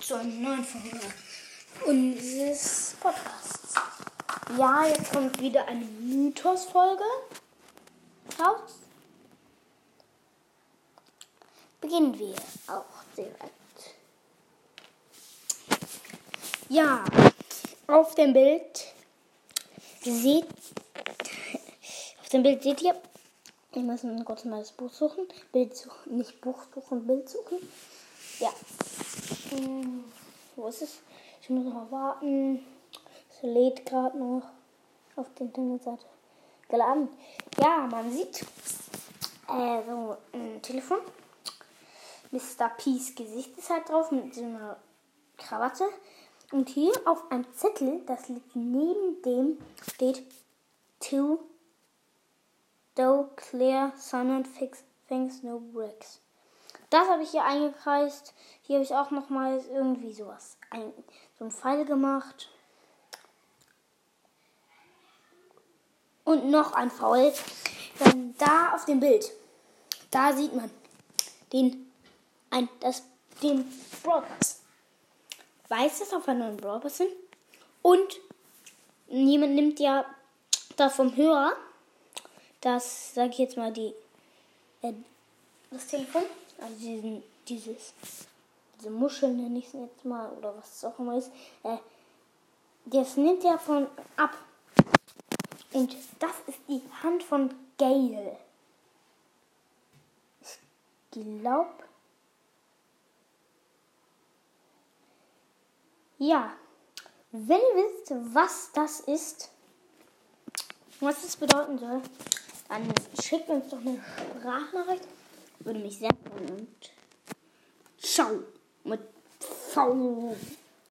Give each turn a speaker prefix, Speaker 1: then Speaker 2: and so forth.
Speaker 1: zu einer neuen Folge unseres Podcasts. Ja, jetzt kommt wieder eine Mythos-Folge raus. Beginnen wir auch direkt. Ja, auf dem Bild seht auf dem Bild seht ihr, wir müssen kurz mal das Buch suchen. Bild suchen, nicht Buch suchen, Bild suchen. Ja. Wo ist es? Ich muss noch warten. Es lädt gerade noch auf der Internetseite geladen. Ja, man sieht äh, so ein Telefon. Mr. Peace Gesicht ist halt drauf mit so einer Krawatte. Und hier auf einem Zettel, das liegt neben dem, steht To Do Clear Sun and Fix Things No Bricks. Das habe ich hier eingekreist. Hier habe ich auch nochmal irgendwie sowas. Ein, so ein Pfeil gemacht. Und noch ein Pfeil. Dann da auf dem Bild. Da sieht man den, ein, das, den Broadcast. Weiß es, auf einen neuen Broadcast sind. Und jemand nimmt ja da vom Hörer, das, sage ich jetzt mal, die, äh, das Telefon also diesen, dieses, diese Muscheln nenne ich es jetzt mal, oder was es auch immer ist, äh, das nimmt er von ab. Und das ist die Hand von Gail. Ich glaube. Ja. Wenn ihr wisst, was das ist, was das bedeuten soll, dann schickt uns doch eine Sprachnachricht würde mich sehr freuen. Und ciao mit V.